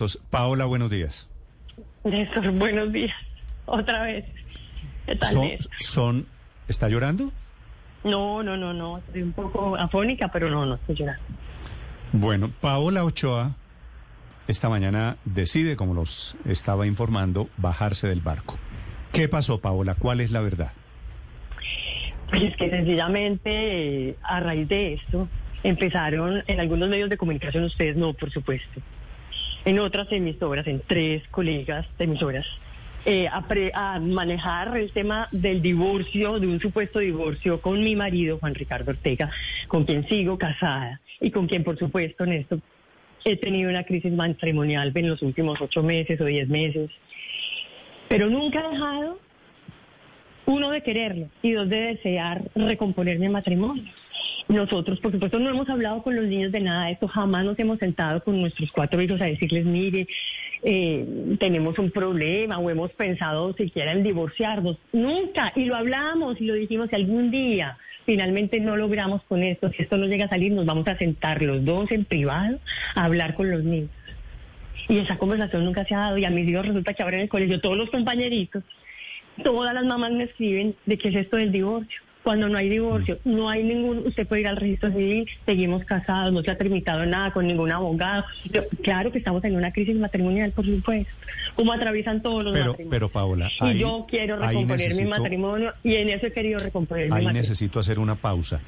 Entonces, Paola, buenos días. Néstor, buenos días. Otra vez. ¿Qué tal, son- ¿Está llorando? No, no, no, no. Estoy un poco afónica, pero no, no estoy llorando. Bueno, Paola Ochoa esta mañana decide, como los estaba informando, bajarse del barco. ¿Qué pasó, Paola? ¿Cuál es la verdad? Pues es que sencillamente, eh, a raíz de esto, empezaron en algunos medios de comunicación, ustedes no, por supuesto, en otras emisoras, en tres colegas de emisoras, eh, a, manejar el tema del divorcio, de un supuesto divorcio con mi marido, Juan Ricardo Ortega, con quien sigo casada y con quien, por supuesto, en esto he tenido una crisis matrimonial en los últimos ocho meses o diez meses, pero nunca he dejado uno de quererlo y dos de desear recomponer mi matrimonio. Nosotros, por supuesto, no hemos hablado con los niños de nada de esto, jamás nos hemos sentado con nuestros cuatro hijos a decirles, mire, eh, tenemos un problema o hemos pensado siquiera en divorciarnos. Nunca, y lo hablamos y lo dijimos, si algún día finalmente no logramos con esto, si esto no llega a salir, nos vamos a sentar los dos en privado a hablar con los niños. Y esa conversación nunca se ha dado y a mis hijos resulta que ahora en el colegio todos los compañeritos todas las mamás me escriben de qué es esto del divorcio. Cuando no hay divorcio, no hay ningún, usted puede ir al registro civil, seguimos casados, no se ha tramitado nada con ningún abogado. Yo- claro que estamos en una crisis matrimonial, por supuesto, como atraviesan todos los Pero, matrimonios. pero Paola, y ahí- yo quiero ahí recomponer mi matrimonio y en eso he querido recomponer mi Ahí matrimonio. necesito hacer una pausa.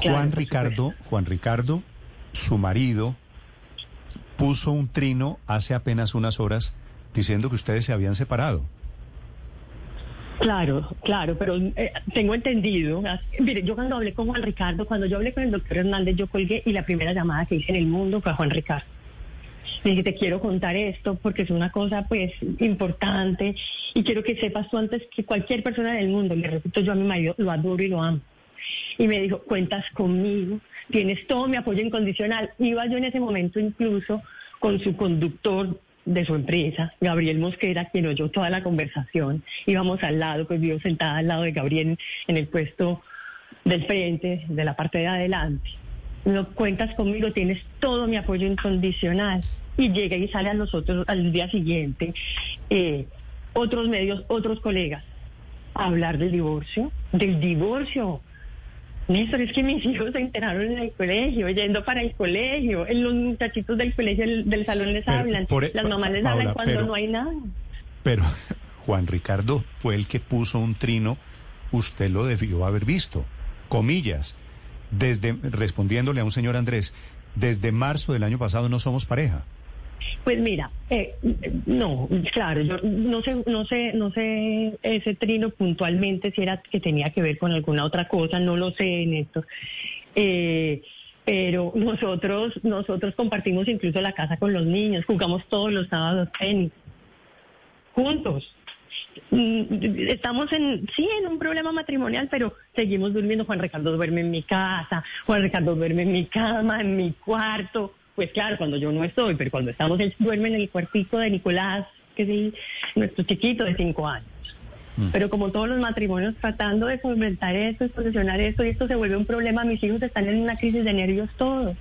Claro, Juan Ricardo, Juan Ricardo, su marido, puso un trino hace apenas unas horas diciendo que ustedes se habían separado. Claro, claro, pero eh, tengo entendido. as- Mire, yo cuando hablé con Juan Ricardo, cuando yo hablé con el doctor Hernández, yo colgué y la primera llamada que hice en el mundo fue a Juan Ricardo. Dije, te quiero contar esto porque es una cosa pues importante y quiero que sepas tú antes que cualquier persona del mundo, le repito, yo a mi marido lo adoro y lo amo. Y me dijo, cuentas conmigo, tienes todo mi apoyo incondicional. Iba yo en ese momento incluso con su conductor de su empresa, Gabriel Mosquera, quien oyó toda la conversación. Íbamos al lado, pues vivo sentada al lado de Gabriel en el puesto del frente, de la parte de adelante. No cuentas conmigo, tienes todo mi apoyo incondicional. Y llega y sale a nosotros al día siguiente, eh, otros medios, otros colegas, a hablar del divorcio, del divorcio. Néstor, es que mis hijos se enteraron en el colegio, yendo para el colegio, en los muchachitos del colegio, del, del salón les Pero, hablan, por- e- las mamás les Paola, hablan cuando pero- no hay nada. Pero Juan Ricardo fue el que puso un trino, usted lo debió haber visto. Comillas, desde respondiéndole a un señor Andrés, desde marzo del año pasado no somos pareja. Pues mira, eh, no, claro, yo no sé, no sé, no sé ese trino puntualmente si era que tenía que ver con alguna otra cosa, no lo sé, Néstor. Eh, pero nosotros, nosotros compartimos incluso la casa con los niños, jugamos todos los sábados tenis, juntos. Mm, Estamos en, sí, en un problema matrimonial, pero seguimos durmiendo. Juan Ricardo duerme en mi casa, Juan Ricardo duerme en mi cama, en mi cuarto. Pues claro, cuando yo no estoy, pero cuando estamos, él duerme en el cuartico de Nicolás, que es nuestro chiquito de cinco años. Pero como todos los matrimonios, tratando de solventar esto, de solucionar esto, y esto se vuelve un problema, mis hijos están en una crisis de nervios todos.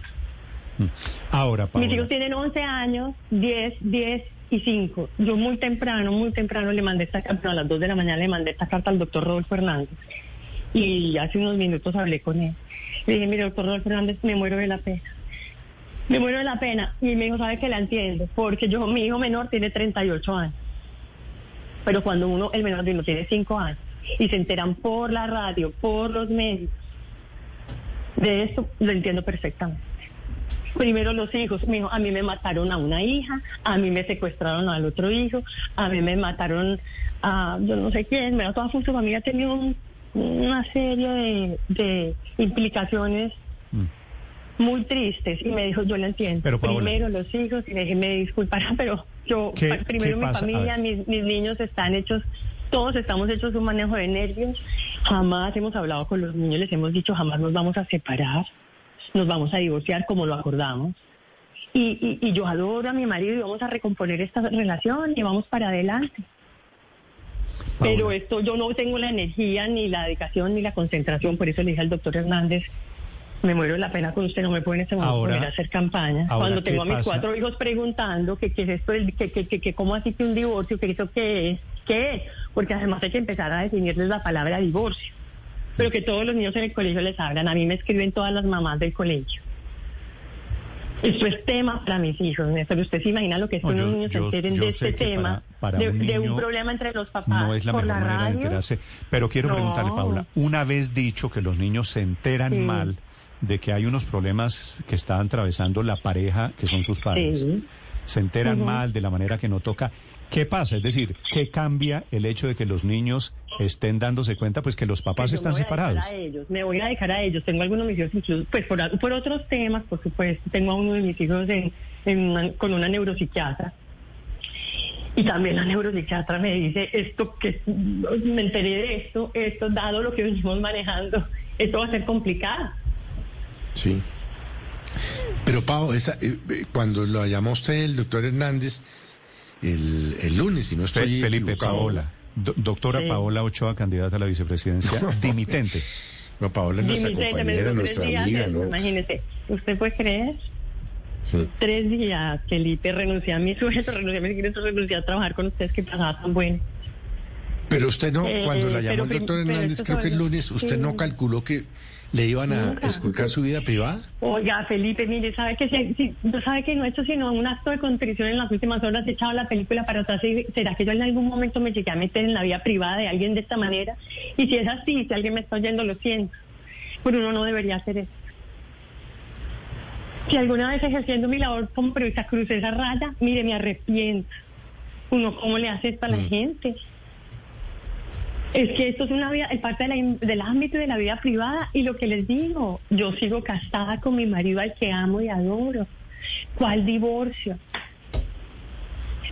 Ahora, Paola, Mis hijos tienen 11 años, 10, 10 y 5. Yo muy temprano, muy temprano le mandé esta carta, a las 2 de la mañana le mandé esta carta al doctor Rodolfo Hernández. Y hace unos minutos hablé con él. Le dije, mire, doctor Rodolfo Hernández, me muero de la pena. Me muero de la pena. Y me dijo, ¿sabe que la entiendo? Porque yo, mi hijo menor tiene 38 años. Pero cuando uno, el menor de uno tiene 5 años, y se enteran por la radio, por los medios, de esto, lo entiendo perfectamente. Primero los hijos, mi hijo, a mí me mataron a una hija, a mí me secuestraron al otro hijo, a mí me mataron a yo no sé quién, pero toda su familia tenido un- una serie de, implicaciones. Muy tristes y me dijo, yo lo entiendo. Pero, Paola- primero los hijos y me, me disculpará, pero yo, ¿Qué- pa- primero qué mi familia, mis, mis niños están hechos, todos estamos hechos un manejo de nervios. Jamás hemos hablado con los niños, les hemos dicho, jamás nos vamos a separar, nos vamos a divorciar como lo acordamos. Y, y, y yo adoro a mi marido y vamos a recomponer esta relación y vamos para adelante. Pero esto yo no tengo la energía, ni la dedicación, ni la concentración. Por eso le dije al doctor Hernández, me muero de la pena con usted, no me puede en este momento Ahora- poner a hacer campaña. ahora, Cuando ¿qué tengo a mis pasa? cuatro hijos preguntando que qué es esto, que, que, que, que cómo así que un divorcio, que eso qué es, qué es. Porque además hay que empezar a definirles la palabra divorcio. Pero que todos los niños en el colegio les hablan. A mí me escriben todas las mamás del colegio. Esto es tema para mis hijos, Néstor. Usted se imagina lo que es que No, unos yo- niños se enteren de este que tema, para- para de, un de problema entre los papás No es la por mejor la manera de radio. enterarse. Pero quiero No. preguntarle, Paula, una vez dicho que los niños se enteran Sí. mal de que hay unos problemas que está atravesando la pareja, que son sus padres, Sí. se enteran mal de la manera que no toca, ¿qué pasa? Es decir, ¿qué cambia el hecho de que los niños estén dándose cuenta pues que los papás me están separados? dedicar a ellos, me voy a dedicar a ellos. Tengo algunos de mis hijos, incluso, pues por, por otros temas, por supuesto. Tengo a uno de mis hijos en, en una- con una neuropsiquiatra. Y también la neuropsiquiatra me dice, esto que me enteré de esto, esto dado lo que venimos manejando, esto va a ser complicado. Sí. Pero Pau, esa, eh, eh, cuando lo llamó usted el doctor Hernández el, el lunes, si no estoy Felipe, equivocado. Paola. Do- doctora Sí. Paola Ochoa, candidata a la vicepresidencia, dimitente. No, Paola es nuestra Dimitente, me compañera, nuestra tres días, amiga, ¿no? Imagínese, ¿usted puede creer? Sí. Tres días, Felipe, renuncié a mi sueldo, renuncié a mi ingreso, renuncié a trabajar con ustedes que pasaba tan bueno. Pero usted no, Eh, cuando la llamó pero el doctor Hernández, creo que el lunes, ¿usted sí. no calculó que le iban a esculcar su vida privada? Oiga, Felipe, mire, sabe que si, si- no sabe que no he hecho sino un acto de contrición en las últimas horas, he echado la película para atrás. y ¿Será que yo en algún momento me llegué a meter en la vida privada de alguien de esta manera? Y si es así, si alguien me está oyendo, lo siento. Pero uno no debería hacer eso. Si alguna vez ejerciendo mi labor como periodista crucé esa raya, mire, me arrepiento. Uno, ¿cómo le hace esto a la Mm. gente? Es que esto es una vida, es parte del ámbito de la vida privada y lo que les digo, yo sigo casada con mi marido al que amo y adoro. ¿Cuál divorcio?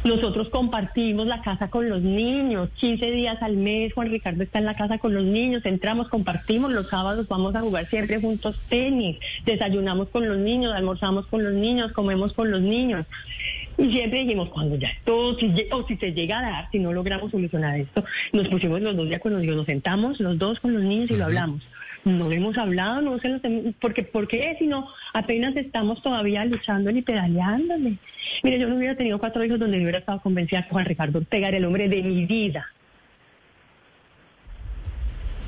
Nosotros compartimos la casa con los niños, 15 días al mes, Juan Ricardo está en la casa con los niños, entramos, compartimos, los sábados vamos a jugar siempre juntos tenis, desayunamos con los niños, almorzamos con los niños, comemos con los niños. Y siempre dijimos, cuando ya todo, si, o si se llega a dar, si no logramos solucionar esto, nos pusimos los dos de acuerdo, digo, nos sentamos los dos con los niños y lo hablamos. No lo hemos hablado, no se los porque ¿por qué? Si no, apenas estamos todavía luchando y pedaleándole. Mire, yo no hubiera tenido cuatro hijos donde yo hubiera estado convencida que Juan Ricardo Ortega era el hombre de mi vida.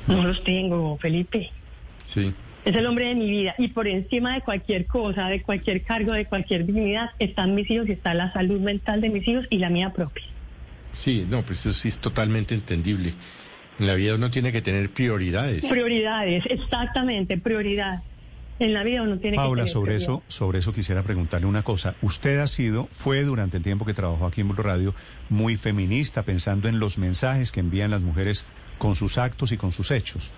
No los tengo, Felipe. Sí. Es el hombre de mi vida y por encima de cualquier cosa, de cualquier cargo, de cualquier dignidad, están mis hijos y está la salud mental de mis hijos y la mía propia. Sí, no, pues eso sí es totalmente entendible. En la vida uno tiene que tener prioridades. Prioridades, exactamente, prioridad. En la vida uno tiene que Paula, tener sobre prioridad. eso, sobre eso quisiera preguntarle una cosa. Usted ha sido, fue durante el tiempo que trabajó aquí en Blue Radio, muy feminista, pensando en los mensajes que envían las mujeres con sus actos y con sus hechos.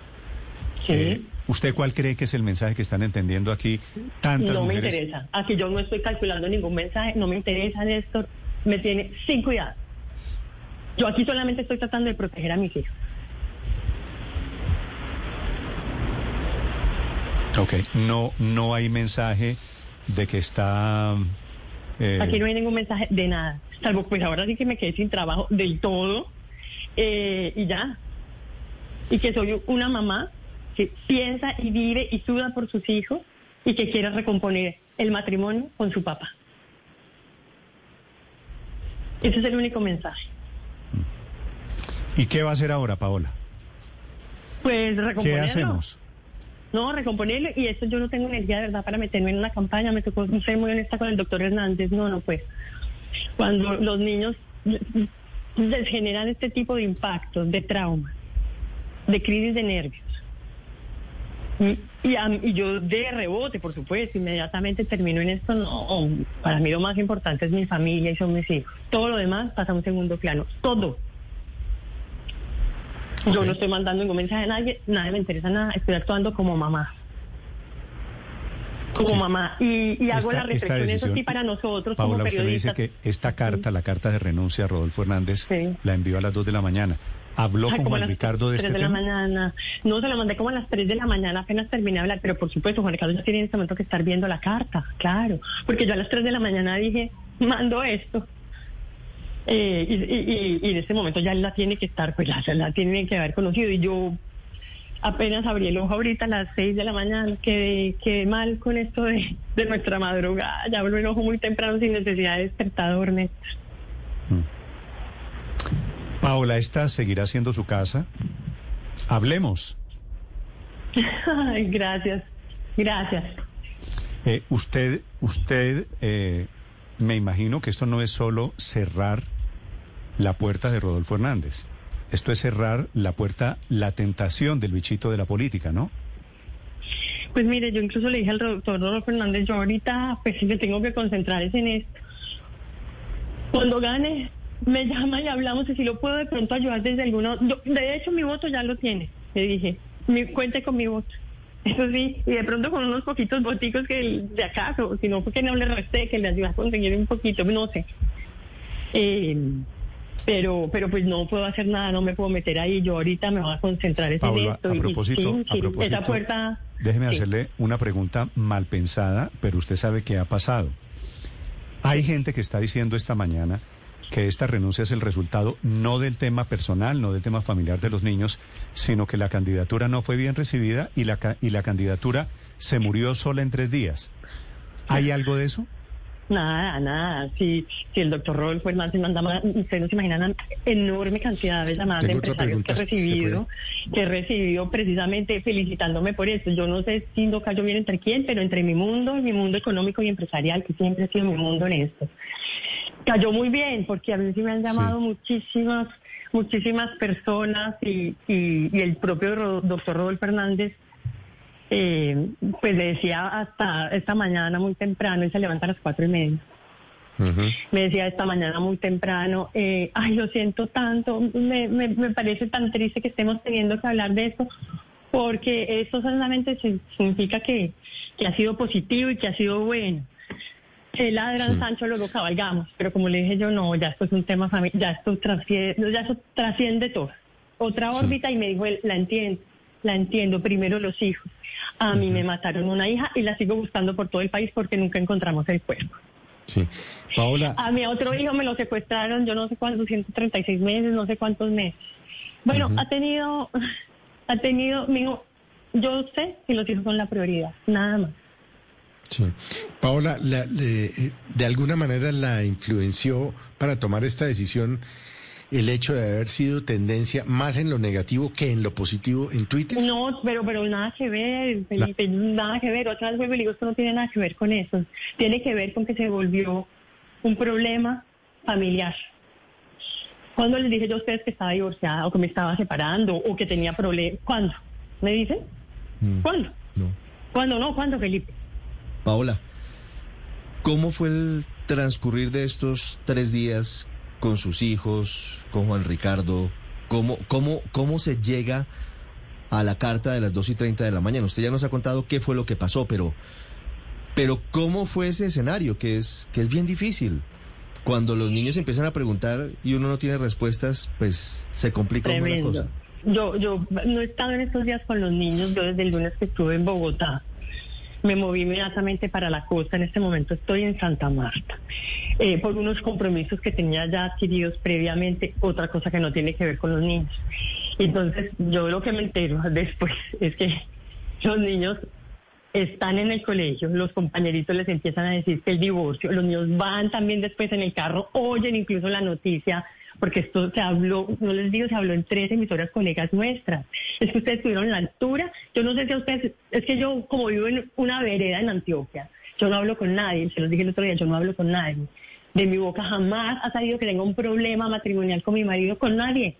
Sí. Eh, ¿Usted cuál cree que es el mensaje que están entendiendo aquí tantas no me mujeres? interesa. Aquí yo no estoy calculando ningún mensaje, no me interesa, Néstor. Me tiene sin cuidado. Yo aquí solamente estoy tratando de proteger a mis hijos. Ok, no, no hay mensaje de que está... eh, Aquí no hay ningún mensaje de nada. Salvo pues ahora sí que me quedé sin trabajo del todo. eh, y ya. Y que soy una mamá que piensa y vive y suda por sus hijos y que quiere recomponer el matrimonio con su papá. Ese es el único mensaje. ¿Y qué va a hacer ahora, Paola? Pues ¿Qué recomponerlo. hacemos? No, recomponerlo. Y esto yo no tengo energía de verdad para meterme en una campaña. Me tocó ser muy honesta con el doctor Hernández. No, no, pues. Cuando los niños generan este tipo de impactos, de trauma, de crisis de nervios. Y, y a- y yo de rebote, por supuesto, inmediatamente termino en esto. No, para mí lo más importante es mi familia y son mis hijos. Todo lo demás pasa a un segundo plano. Todo. Yo no estoy mandando ningún mensaje a nadie, nadie me interesa nada, estoy actuando como mamá. como Sí. mamá. Y, y hago Esta- la reflexión, eso decisión- sí, para nosotros Paula, como usted me dice que esta carta, la carta de renuncia a Rodolfo Hernández, Sí. la envió a las 2 de la mañana. ¿Habló Ay, con Juan Ricardo de 3 este de la tema? mañana. No, se lo mandé como a las 3 de la mañana, apenas terminé de hablar, pero por supuesto, Juan Ricardo ya tiene en este momento que estar viendo la carta, claro, porque yo a las 3 de la mañana dije, mando esto. Eh, y, y- y- y en este momento ya él la tiene que estar, pues la, la tiene que haber conocido. Y yo apenas abrí el ojo ahorita a las 6 de la mañana, quedé, quedé mal con esto de, de nuestra madrugada. Ya abro el ojo muy temprano sin necesidad de despertador, Néstor. Paola, esta seguirá siendo su casa. Hablemos. Ay, gracias, gracias. Eh, usted, usted, eh, me imagino que esto no es solo cerrar la puerta de Rodolfo Hernández. Esto es cerrar la puerta, la tentación del bichito de la política, ¿no? Pues mire, yo incluso le dije al doctor Rodolfo Fernández, yo ahorita pues me tengo que concentrar es en esto. Cuando gane, me llama y hablamos y si lo puedo de pronto ayudar desde alguno. de hecho, mi voto ya lo tiene, le dije. Mi, cuente con mi voto. Eso sí, y de pronto con unos poquitos voticos que de acaso, si no fue que no le resté, que le ayude a conseguir un poquito, no sé. Eh, pero, pero pues no puedo hacer nada, no me puedo meter ahí. Yo ahorita me voy a concentrar en Paula, esto. a y- y propósito, sí, a propósito, esa puerta. déjeme sí. hacerle una pregunta mal pensada, pero usted sabe qué ha pasado. Hay gente que está diciendo esta mañana que esta renuncia es el resultado no del tema personal, no del tema familiar de los niños, sino que la candidatura no fue bien recibida y la, ca- y la candidatura se murió sola en tres días. ¿Hay algo de eso? Nada, nada. Si, si el doctor Rodolfo Hernández mandaba, ustedes no se imaginan la enorme cantidad de llamadas de Tengo otra empresarios que he pregunta, ¿se recibido, que he recibido precisamente felicitándome por eso. Yo no sé si no cayó bien entre quién, pero entre mi mundo, mi mundo económico y empresarial, que siempre ha sido mi mundo en esto. Cayó muy bien, porque a mí sí me han llamado muchísimas, muchísimas personas y, y, y el propio Ro- doctor Rodolfo Hernández eh, pues le decía hasta esta mañana muy temprano, él se levanta a las cuatro y media. Me decía esta mañana muy temprano, eh, ay, lo siento tanto, me, me, me parece tan triste que estemos teniendo que hablar de esto, porque eso solamente significa que, que ha sido positivo y que ha sido bueno. Que ladran Sí. Sancho, luego cabalgamos, pero como le dije yo, no, ya esto es un tema familiar, ya esto trasciende, ya eso trasciende todo. Otra Sí. órbita y me dijo él, la entiendo, la entiendo, primero los hijos. A mí me mataron una hija y la sigo buscando por todo el país porque nunca encontramos el cuerpo. Sí. Paola, A mi otro hijo me lo secuestraron, yo no sé cuántos, 136 meses, no sé cuántos meses. Bueno, ha tenido, ha tenido, hijo, yo sé que los hijos son la prioridad, nada más. Sí. Paola la- le- de alguna manera la influenció para tomar esta decisión el hecho de haber sido tendencia más en lo negativo que en lo positivo en Twitter. No, pero pero nada que ver, Felipe, nada que ver. Otra vez vuelvo y digo, esto no tiene nada que ver con eso. Tiene que ver con que se volvió un problema familiar. Cuando les dije yo a ustedes que estaba divorciada o que me estaba separando o que tenía problemas? ¿Cuándo? ¿Me dicen? ¿Cuándo? No. ¿Cuándo no? ¿Cuándo, Felipe? Paola, ¿cómo fue el transcurrir de estos tres días con sus hijos, con Juan Ricardo? ¿Cómo, cómo, cómo se llega a la carta de las 2 y 30 de la mañana? Usted ya nos ha contado qué fue lo que pasó, pero, pero ¿cómo fue ese escenario? Que es, que es bien difícil. Cuando los niños empiezan a preguntar y uno no tiene respuestas, pues se complica Tremendo. cosa. Yo, yo no he estado en estos días con los niños, yo desde el lunes que estuve en Bogotá. Me moví inmediatamente para la costa, en este momento estoy en Santa Marta, eh, por unos compromisos que tenía ya adquiridos previamente, otra cosa que no tiene que ver con los niños. Entonces, yo lo que me entero después es que los niños están en el colegio, los compañeritos les empiezan a decir que el divorcio, los niños van también después en el carro, oyen incluso la noticia, porque esto se habló, no les digo, se habló en tres emisoras colegas nuestras. Es que ustedes estuvieron en la altura, yo no sé si a ustedes, es que yo como vivo en una vereda en Antioquia, yo no hablo con nadie, se los dije el otro día, yo no hablo con nadie. De mi boca jamás ha salido que tenga un problema matrimonial con mi marido, con nadie.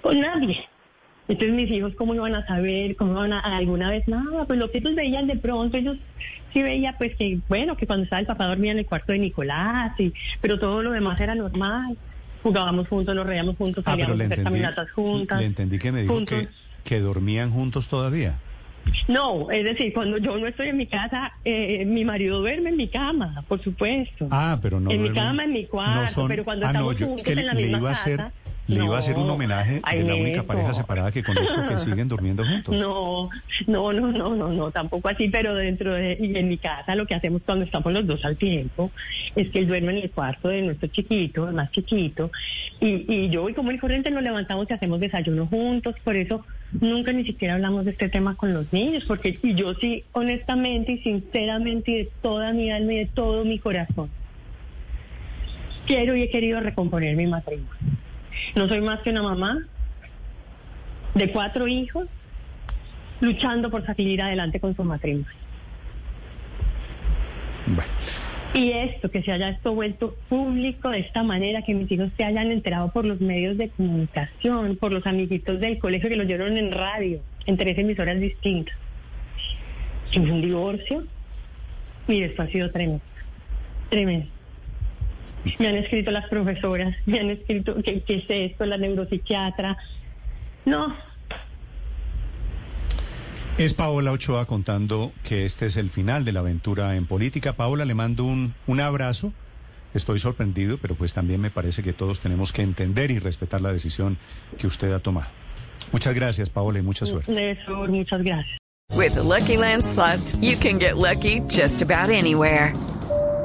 Con nadie. Entonces mis hijos, ¿cómo iban a saber? ¿Cómo iban a alguna vez? Nada, pues lo que ellos veían de pronto, ellos sí veían pues que, bueno, que cuando estaba el papá dormía en el cuarto de Nicolás, y, pero todo lo demás era normal. Jugábamos juntos, nos reíamos juntos, Ah, salíamos a hacer caminatas juntas. le entendí que me dijo juntos. que, que dormían juntos todavía. No, es decir, cuando yo no estoy en mi casa, eh, mi marido duerme en mi cama, por supuesto. Ah, pero no En mi cama, en mi cuarto, no son- pero cuando ah, no, estamos yo- juntos es que en la le misma iba a hacer, casa, le iba a hacer un homenaje de la única pareja separada que conozco que siguen durmiendo juntos. No, no, no, no, no, no, tampoco así, pero dentro de, y en mi casa lo que hacemos cuando estamos los dos al tiempo es que él duerme en el cuarto de nuestro chiquito, el más chiquito, y, y yo y como y corriente nos levantamos y hacemos desayuno juntos, por eso nunca ni siquiera hablamos de este tema con los niños, porque y yo sí, honestamente y sinceramente y de toda mi alma y de todo mi corazón, quiero y he querido recomponer mi matrimonio. No soy más que una mamá de cuatro hijos luchando por salir adelante con su matrimonio. Bueno, Y esto, que se haya esto vuelto público de esta manera, que mis hijos se hayan enterado por los medios de comunicación, por los amiguitos del colegio que lo oyeron en radio, en tres emisoras distintas. Que fue un divorcio, mire, esto ha sido tremendo. Tremendo. Me han escrito las profesoras, me han escrito qué qué es esto, la neuropsiquiatra. No, es Paola Ochoa contando que este es el final de la aventura en política. Paola, le mando un, un abrazo. Estoy sorprendido, pero pues también me parece que todos tenemos que entender y respetar la decisión que usted ha tomado. Muchas gracias, Paola, y mucha suerte. Muchas gracias. With the Lucky Land slots, you can get lucky just about anywhere.